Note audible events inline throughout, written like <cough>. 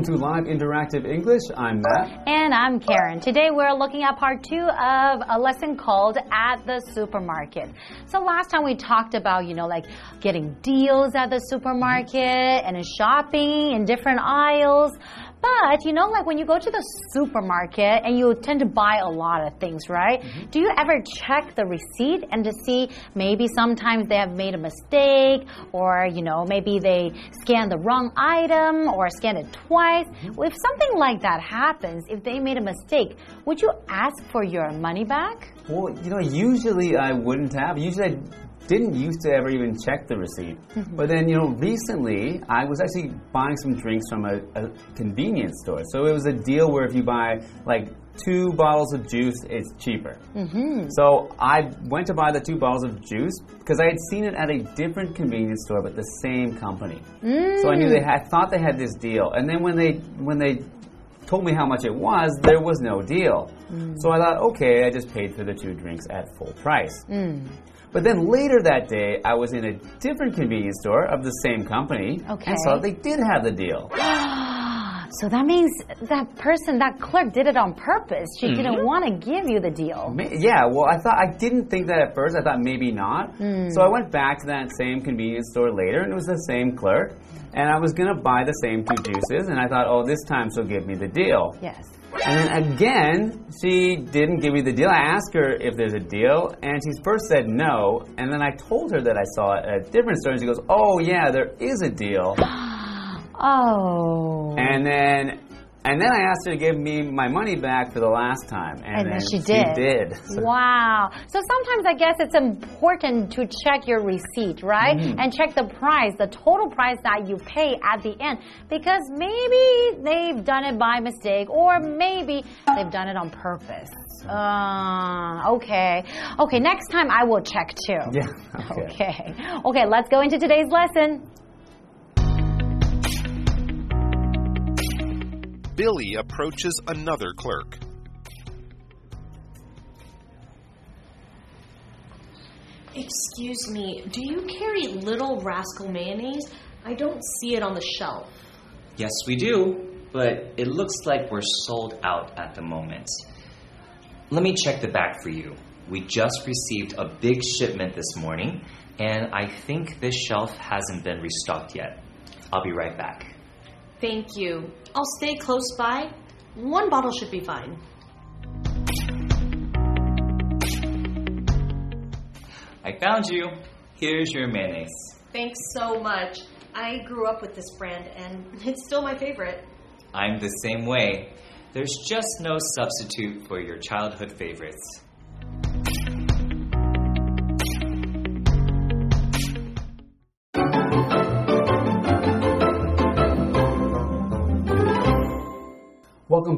Welcome to Live Interactive English. I'm Matt. And I'm Karen. Today we're looking at part two of a lesson called At the Supermarket. So last time we talked about, you know, like getting deals at the supermarket and shopping in different aisles. But, you know, like when you go to the supermarket and you tend to buy a lot of things, right? Mm -hmm. Do you ever check the receipt and to see maybe sometimes they have made a mistake or, you know, maybe they scanned the wrong item or scanned it twice? Mm -hmm. If something like that happens, if they made a mistake, would you ask for your money back? Well, you know, usually I wouldn't have. Usually I didn't used to ever even check the receipt. Mm-hmm. but then, you know, recently I was actually buying some drinks from a, a, convenience store. So it was a deal where if you buy like two bottles of juice, it's cheaper. Mm-hmm. So I went to buy the two bottles of juice because I had seen it at a different convenience store, but the same company. Mm. So I knew they had, I thought they had this deal. And then when they when they told me how much it was, there was no deal. Mm. So I thought, okay, I just paid for the two drinks at full price. Mm. But then later that day, I was in a different convenience store of the same company okay. and saw they did have the deal. <gasps> So that means that person, that clerk, did it on purpose. She mm -hmm. didn't want to give you the deal. Yeah, well, I thought I didn't think that at first. I thought maybe not. Mm. So I went back to that same convenience store later, and it was the same clerk. And I was gonna buy the same two juices, and I thought, oh, this time she'll give me the deal. Yes. And then again, she didn't give me the deal. I asked her if there's a deal, and she first said no. And then I told her that I saw it at a different store, and she goes, "Oh yeah, there is a deal." <gasps> oh. And then and then I asked her to give me my money back for the last time. And, and then, she did. She did. So. <laughs> Wow. So sometimes I guess it's important to check your receipt, right? Mm. And check the price, the total price that you pay at the end. Because maybe they've done it by mistake or maybe they've done it on purpose. Uh, okay. Okay, next time I will check too. <laughs> Yeah. Okay. <laughs> Okay, okay let's go into today's lesson. Billy approaches another clerk. Excuse me, do you carry Little Rascal mayonnaise? I don't see it on the shelf. Yes, we do, but it looks like we're sold out at the moment. Let me check the back for you. We just received a big shipment this morning, and I think this shelf hasn't been restocked yet. I'll be right back. Thank you. I'll stay close by. One bottle should be fine. I found you. Here's your mayonnaise. Thanks so much. I grew up with this brand and <laughs> it's still my favorite. I'm the same way. There's just no substitute for your childhood favorites.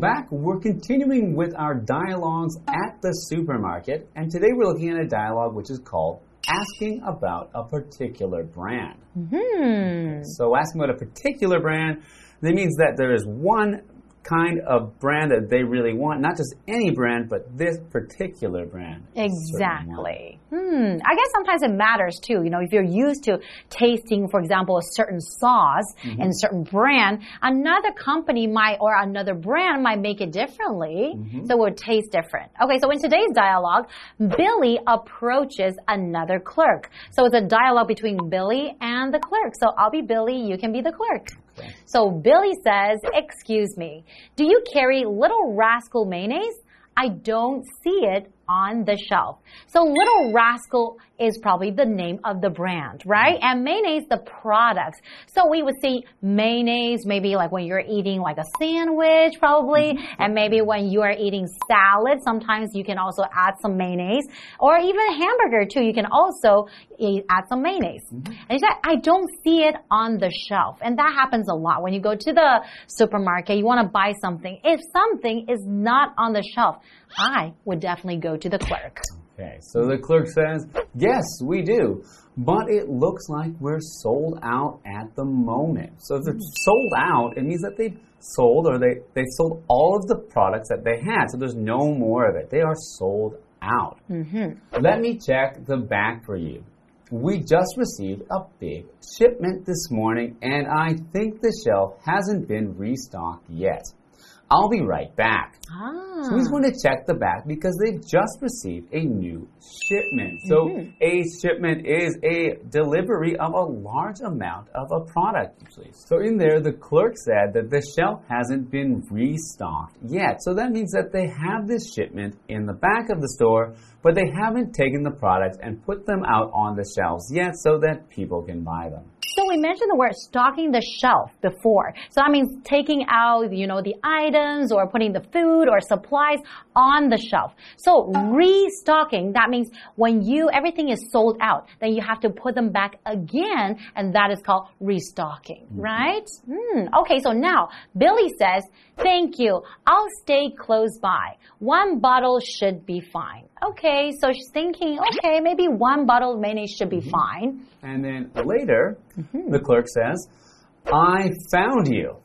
Back. We're continuing with our dialogues at the supermarket, and today we're looking at a dialogue which is called Asking About a Particular Brand. Mm -hmm. So, asking about a particular brand, that means that there is one kind of brand that they really want, not just any brand, but this particular brand. Exactly. Hmm. I guess sometimes it matters too. You know, if you're used to tasting, for example, a certain sauce mm -hmm. and a certain brand, another company might or another brand might make it differently, mm -hmm. so it would taste different. Okay, so in today's dialogue, Billy approaches another clerk. So it's a dialogue between Billy and the clerk. So I'll be Billy, you can be the clerk. So Billy says, Excuse me, do you carry Little Rascal mayonnaise? I don't see it on the shelf. So Little Rascal is probably the name of the brand, right? And mayonnaise, the product. So we would see mayonnaise maybe like when you're eating like a sandwich, probably, mm-hmm. and maybe when you are eating salad, sometimes you can also add some mayonnaise, or even hamburger too. You can also eat, add some mayonnaise. Mm -hmm. And he said, I don't see it on the shelf, and that happens a lot when you go to the supermarket. You want to buy something. If something is not on the shelf, I would definitely go to the clerk. Okay, so the clerk says, Yes, we do, but it looks like we're sold out at the moment. So if they're sold out, it means that they've sold or they, they sold all of the products that they had. So there's no more of it. They are sold out. Mm -hmm. Let me check the back for you. We just received a big shipment this morning, and I think the shelf hasn't been restocked yet. I'll be right back. Ah. So he's going to check the back because they've just received a new shipment. So Mm-hmm. a shipment is a delivery of a large amount of a product usually. So in there, the clerk said that the shelf hasn't been restocked yet. So that means that they have this shipment in the back of the store, but they haven't taken the products and put them out on the shelves yet so that people can buy them. We mentioned the word stocking the shelf before. So that means taking out, you know, the items or putting the food or supplies on the shelf. So restocking, that means when you, everything is sold out, then you have to put them back again, and that is called restocking, mm-hmm. right? Hmm. Okay, so now Billy says, thank you. I'll stay close by. One bottle should be fine. Okay, so she's thinking, okay, maybe one bottle of mayonnaise should be mm-hmm. fine. And then later, mm-hmm. The clerk says, I found you.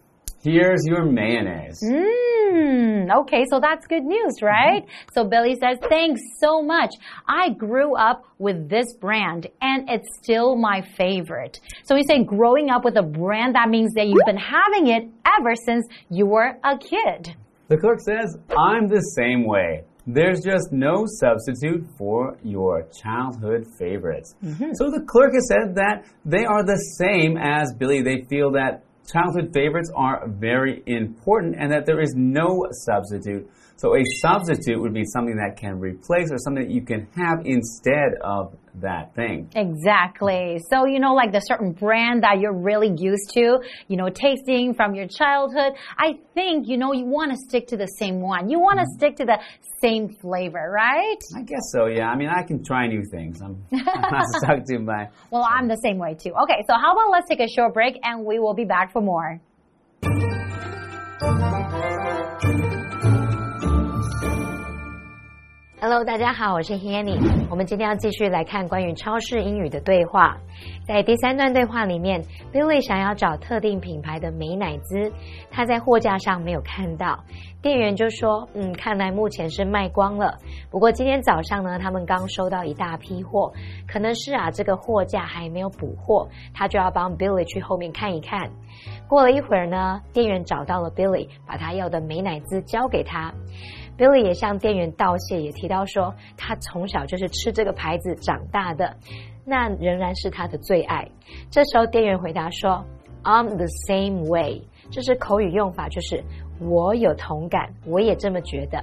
Here's your mayonnaise. Mm, okay, so that's good news, right? So Billy says, thanks so much. I grew up with this brand and it's still my favorite. So we say growing up with a brand, that means that you've been having it ever since you were a kid. The clerk says, I'm the same way. There's just no substitute for your childhood favorites. Mm-hmm. So the clerk has said that they are the same as Billy. They feel that childhood favorites are very important and that there is no substitute. So a substitute would be something that can replace or something that you can have instead of that thing. Exactly. So, you know, like the certain brand that you're really used to, you know, tasting from your childhood, I think, you know, you want to stick to the same one. You want to mm-hmm. stick to the same flavor, right? I guess so, yeah. I mean, I can try new things. I'm, <laughs> I'm not <laughs> stuck to my. Well, I'm the same way too. Okay, so how about let's take a short break and we will be back for more. Hello，大家好，我是 Hanny。我们今天要继续来看关于超市英语的对话。在第三段对话里面，Billy 想要找特定品牌的美乃滋，他在货架上没有看到，店员就说：“嗯，看来目前是卖光了。不过今天早上呢，他们刚收到一大批货，可能是啊这个货架还没有补货，他就要帮 Billy 去后面看一看。”过了一会儿呢，店员找到了 Billy，把他要的美乃滋交给他。Billy 也向店员道谢，也提到说他从小就是吃这个牌子长大的，那仍然是他的最爱。这时候店员回答说：“I'm the same way。”这是口语用法，就是我有同感，我也这么觉得。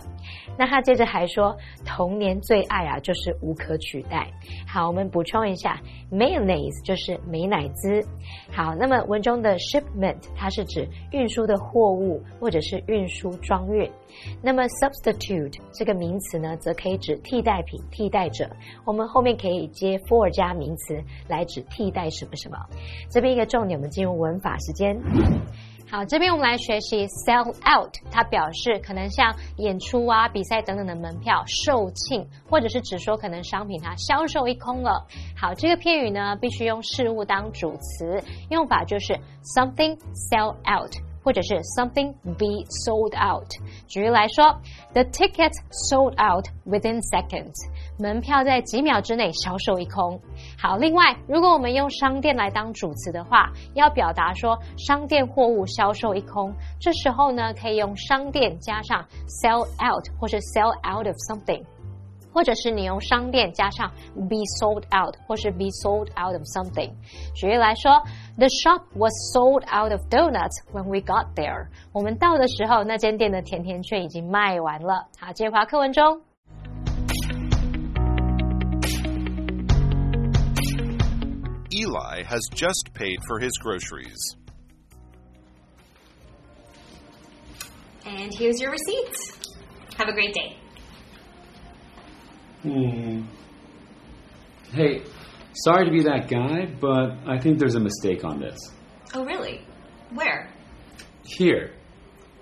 那他接着还说，童年最爱啊，就是无可取代。好，我们补充一下，mayonnaise 就是美乃滋。好，那么文中的 shipment 它是指运输的货物或者是运输装运。那么 substitute 这个名词呢，则可以指替代品、替代者。我们后面可以接 for 加名词来指替代什么什么。这边一个重点，我们进入文法时间。好，这边我们来学习 sell out，它表示可能像演出啊、比赛等等的门票售罄，或者是只说可能商品它销售一空了。好，这个片语呢必须用事物当主词，用法就是 something sell out。或者是 something be sold out。举例来说，The tickets sold out within seconds。门票在几秒之内销售一空。好，另外，如果我们用商店来当主词的话，要表达说商店货物销售一空，这时候呢，可以用商店加上 sell out 或是 sell out of something。或者是你用商店加上 be sold out，或是 be sold out of something。举例来说，The shop was sold out of donuts when we got there。我们到的时候，那间店的甜甜圈已经卖完了。好，接回课文中。Eli has just paid for his groceries. And here's your receipts. Have a great day. Hmm. Hey, sorry to be that guy, but I think there's a mistake on this. Oh, really? Where? Here,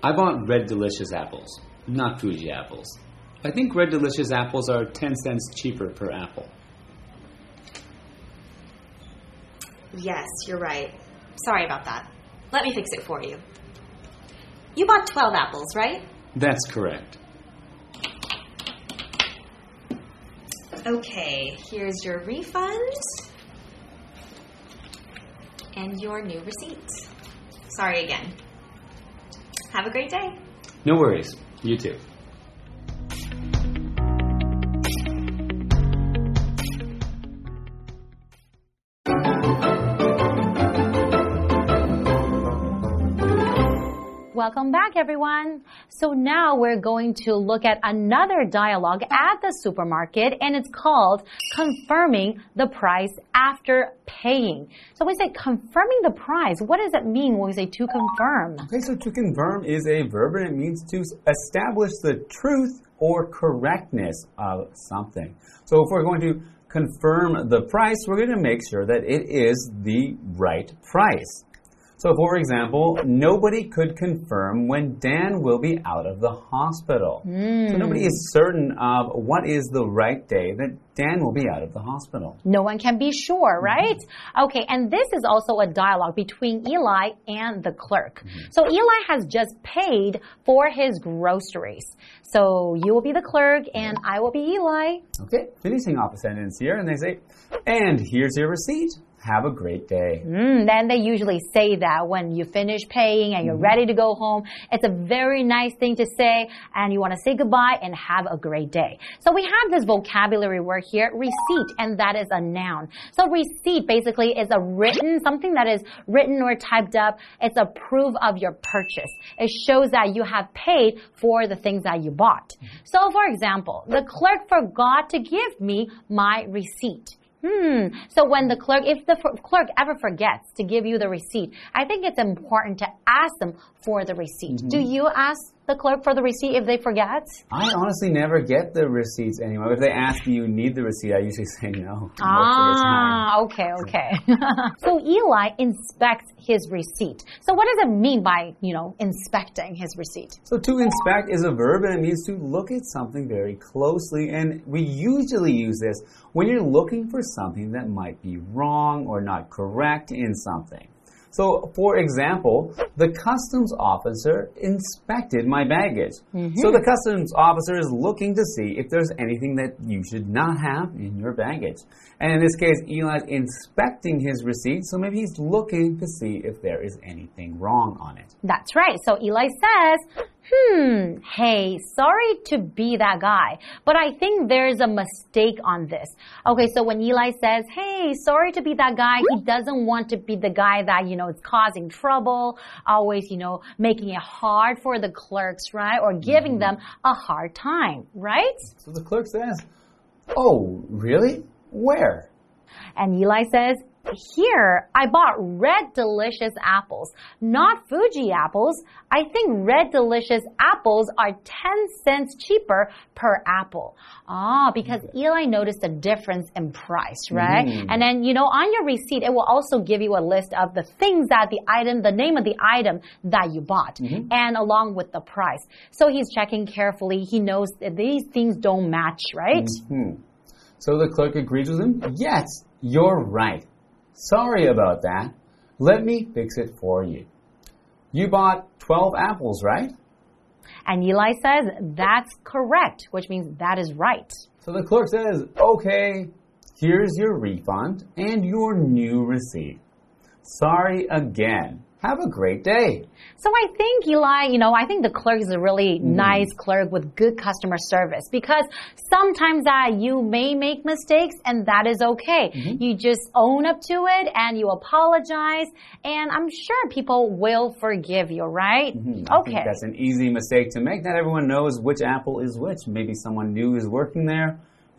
I bought Red Delicious apples, not Fuji apples. I think Red Delicious apples are 10 cents cheaper per apple. Yes, you're right. Sorry about that. Let me fix it for you. You bought 12 apples, right? That's correct. Okay, here's your refund. and your new receipt. Sorry again. Have a great day. No worries. You too. Welcome back, everyone. So now we're going to look at another dialogue at the supermarket, and it's called confirming the price after paying. So we say confirming the price. What does it mean when we say to confirm? Okay, so to confirm is a verb and it means to establish the truth or correctness of something. So if we're going to confirm the price, we're going to make sure that it is the right price. So, for example, nobody could confirm when Dan will be out of the hospital. Mm. So, nobody is certain of what is the right day that Dan will be out of the hospital. No one can be sure, right? Mm -hmm. Okay, and this is also a dialogue between Eli and the clerk. Mm -hmm. So, Eli has just paid for his groceries. So, you will be the clerk and I will be Eli. Okay, finishing off the sentence here, and they say, and here's your receipt have a great day. Mm, then they usually say that when you finish paying and you're mm -hmm. ready to go home. It's a very nice thing to say, and you want to say goodbye and have a great day. So we have this vocabulary word here, receipt, and that is a noun. So receipt basically is a written, something that is written or typed up. It's a proof of your purchase. It shows that you have paid for the things that you bought. Mm-hmm. So for example, the clerk forgot to give me my receipt. Hmm. So when the clerk, if the clerk ever forgets to give you the receipt, I think it's important to ask them for the receipt. Mm -hmm. Do you ask the clerk for the receipt if they forget? I honestly never get the receipts anymore. If they ask me you need the receipt, I usually say no. <laughs> Ah, okay, okay. <laughs> so Eli inspects his receipt. So what does it mean by, you know, inspecting his receipt? So to inspect is a verb and it means to look at something very closely. And we usually use this when you're looking for something that might be wrong or not correct in something. So, for example, the customs officer inspected my baggage. Mm -hmm. So, the customs officer is looking to see if there's anything that you should not have in your baggage. And in this case, Eli's inspecting his receipt, so maybe he's looking to see if there is anything wrong on it. That's right. So, Eli says, Hmm, hey, sorry to be that guy, but I think there's a mistake on this. Okay, so when Eli says, hey, sorry to be that guy, he doesn't want to be the guy that, you know, is causing trouble, always, you know, making it hard for the clerks, right? Or giving them a hard time, right? So the clerk says, oh, really? Where? And Eli says, here, I bought Red Delicious apples, not Fuji apples. I think Red Delicious apples are 10 cents cheaper per apple. Ah, because Eli noticed a difference in price, right? Mm. And then, you know, on your receipt, it will also give you a list of the things that the item, the name of the item that you bought, mm -hmm. and along with the price. So he's checking carefully. He knows that these things don't match, right? Mm -hmm. So the clerk agrees with him. Yes, you're right. Sorry about that. Let me fix it for you. You bought 12 apples, right? And Eli says, That's correct, which means that is right. So the clerk says, Okay, here's your refund and your new receipt. Sorry again. Have a great day. So I think, Eli, you know, I think the clerk is a really mm. nice clerk with good customer service because sometimes that uh, you may make mistakes and that is okay. Mm -hmm. You just own up to it and you apologize and I'm sure people will forgive you, right? Mm -hmm. Okay. that's an easy mistake to make. Not everyone knows which apple is which. Maybe someone new is working there.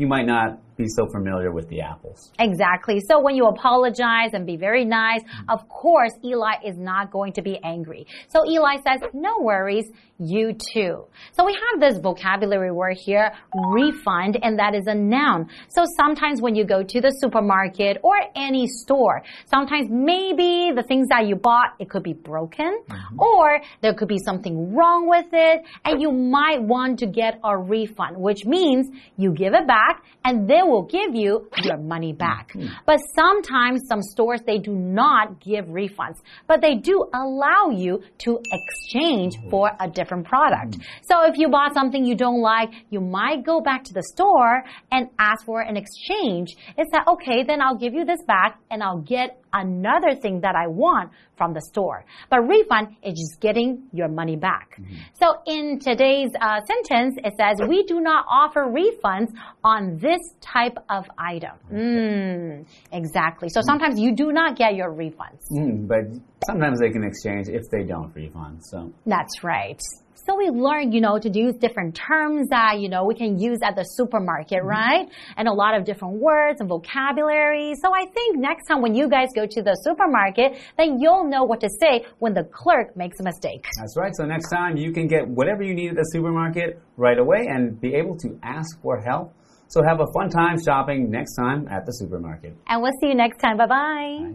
You might not be so familiar with the apples. Exactly. So when you apologize and be very nice, of course, Eli is not going to be angry. So Eli says, no worries, you too. So we have this vocabulary word here, refund, and that is a noun. So sometimes when you go to the supermarket or any store, sometimes maybe the things that you bought, it could be broken mm -hmm. or there could be something wrong with it and you might want to get a refund, which means you give it back and they will give you your money back. Hmm. Hmm. But sometimes some stores they do not give refunds, but they do allow you to exchange hmm. for a different product. So if you bought something you don't like, you might go back to the store and ask for an exchange. It's that okay, then I'll give you this back and I'll get another thing that I want from the store. But refund is just getting your money back. So in today's uh, sentence, it says, we do not offer refunds on this type of item. Mm, exactly. So sometimes you do not get your refunds. Mm, but sometimes they can exchange if they don't refund. So That's right. So we learned, you know, to use different terms that, you know, we can use at the supermarket, mm-hmm. right? And a lot of different words and vocabulary. So I think next time when you guys go to the supermarket, then you'll know what to say when the clerk makes a mistake. that's right. So next time you can get whatever you need at the supermarket right away and be able to ask for help. So have a fun time shopping next time at the supermarket. And we'll see you next time. Bye bye.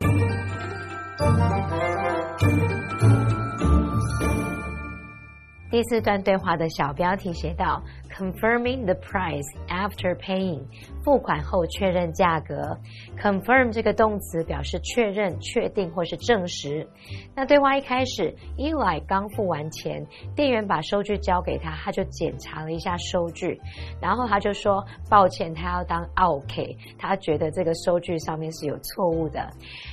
Bye. 第四段对话的小标题写道：confirming the price after paying，付款后确认价格。confirm 这个动词表示确认、确定或是证实。那对话一开始，Eli 刚付完钱，店员把收据交给他，他就检查了一下收据，然后他就说抱歉，他要当 OK，他觉得这个收据上面是有错误的。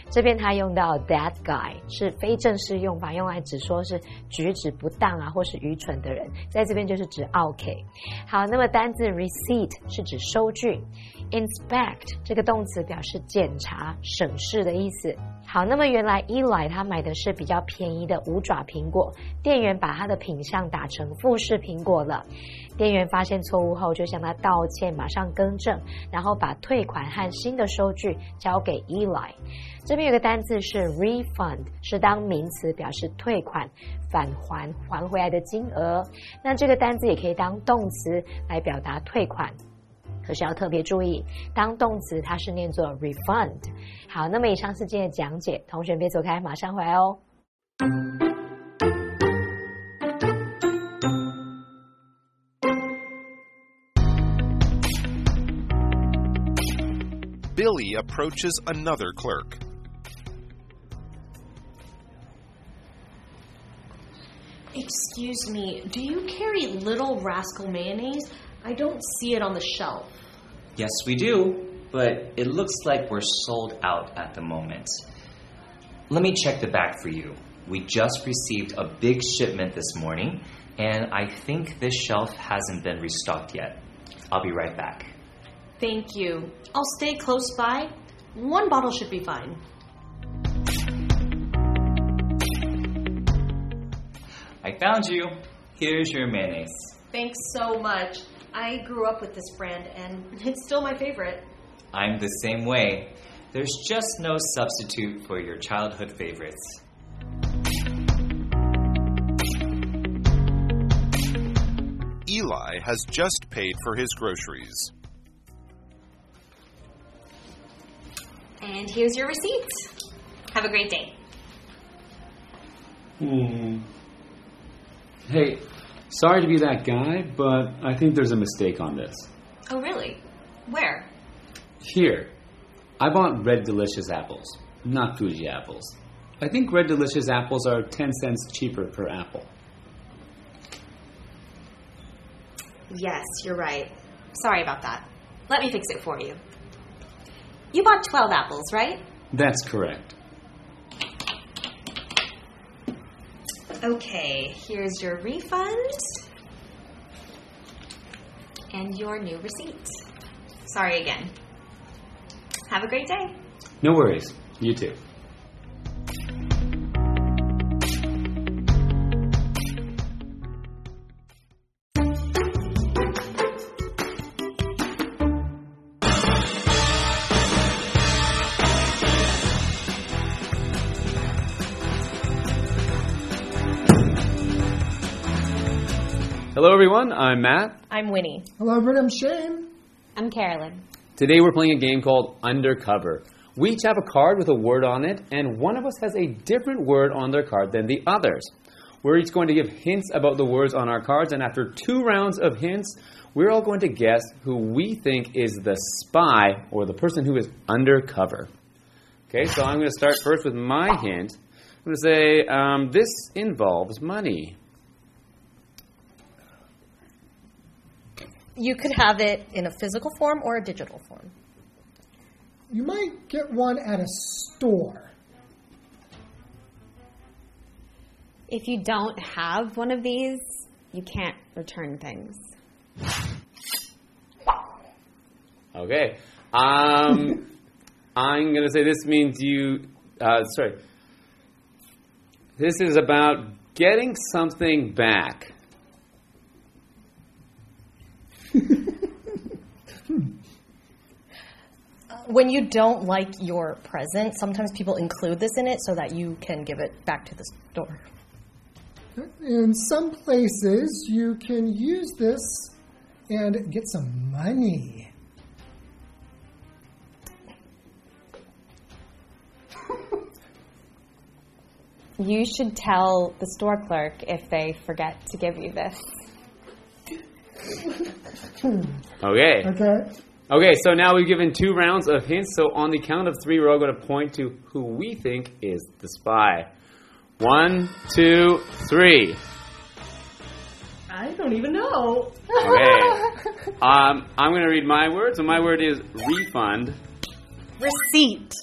这边他用到 that guy 是非正式用法，用来指说是举止不当啊，或是愚蠢的人，在这边就是指 OK。好，那么单字 receipt 是指收据，inspect 这个动词表示检查、审视的意思。好，那么原来 Eli 他买的是比较便宜的五爪苹果，店员把他的品相打成富士苹果了。店员发现错误后，就向他道歉，马上更正，然后把退款和新的收据交给 Eli。这边有个单字是 refund，是当名词表示退款、返还、还回来的金额。那这个单字也可以当动词来表达退款。可是要特别注意，当动词它是念作 refund。好，那么以上是今天的讲解，同学别走开，马上回来哦。Billy approaches another clerk. Excuse me, do you carry Little Rascal mayonnaise? I don't see it on the shelf. Yes, we do, but it looks like we're sold out at the moment. Let me check the back for you. We just received a big shipment this morning, and I think this shelf hasn't been restocked yet. I'll be right back. Thank you. I'll stay close by. One bottle should be fine. I found you. Here's your mayonnaise. Thanks so much. I grew up with this brand and <laughs> it's still my favorite. I'm the same way. There's just no substitute for your childhood favorites. Eli has just paid for his groceries. And here's your receipt. Have a great day. Hmm. Hey, sorry to be that guy, but I think there's a mistake on this. Oh, really? Where? Here, I bought Red Delicious apples, not Fuji apples. I think Red Delicious apples are 10 cents cheaper per apple. Yes, you're right. Sorry about that. Let me fix it for you. You bought 12 apples, right? That's correct. Okay, here's your refund and your new receipt. Sorry again. Have a great day. No worries. You too. Everyone. I'm Matt. I'm Winnie. Hello, everyone. I'm Shane. I'm Carolyn. Today we're playing a game called Undercover. We each have a card with a word on it, and one of us has a different word on their card than the others. We're We're each going to give hints about the words on our cards, and after two rounds of hints, we're all going to guess who we think is the spy or the person who is undercover. Okay, so I'm going to start first with my hint. I'm going to say um, this involves money. You could have it in a physical form or a digital form. You might get one at a store. If you don't have one of these, you can't return things. Okay. Um, <laughs> I'm going to say this means you. Uh, sorry. This is about getting something back. When you don't like your present, sometimes people include this in it so that you can give it back to the store. In some places, you can use this and get some money. <laughs> You should tell the store clerk if they forget to give you this. Hmm. Okay. Okay? Okay, so now we've given two rounds of hints. So on the count of three, we're all going to point to who we think is the spy. One, two, three. I don't even know. Okay. <laughs> um, I'm going to read my word. So my word is refund. Receipt.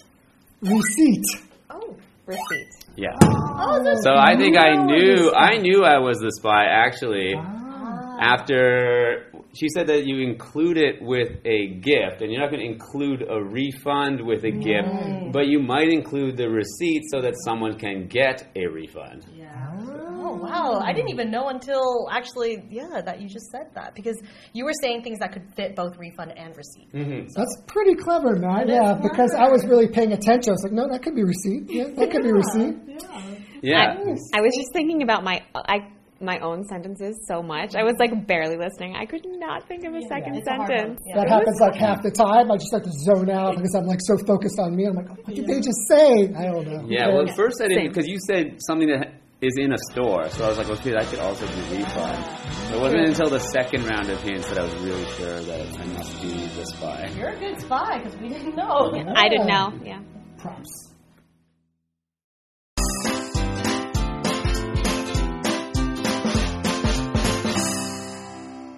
Receipt. Oh. Receipt. Yeah. Oh, So I think I knew I knew I was the spy actually. After she said that you include it with a gift, and you're not going to include a refund with a gift, but you might include the receipt so that someone can get a refund. Yeah. Oh wow! I didn't even know until actually, yeah, that you just said that because you were saying things that could fit both refund and receipt. Mm-hmm. That's pretty clever, Matt. Yeah, because I was really paying attention. I was like, no, that could be receipt. Yeah, that could be receipt. Yeah. Yeah. I was just thinking about my I my own sentences so much. I was mm-hmm. like barely listening. I could not think of a second sentence. That happens like half the time. I just like to zone out because I'm like so focused on me. I'm like, what did they just say? I don't know. Yeah. Well, at first I didn't because you said something that is in a store, so I was like, okay, that could also be refund. It wasn't until the second round of hints that I was really sure that I must be the spy. You're a good spy because we didn't know. I didn't know. Yeah. Props.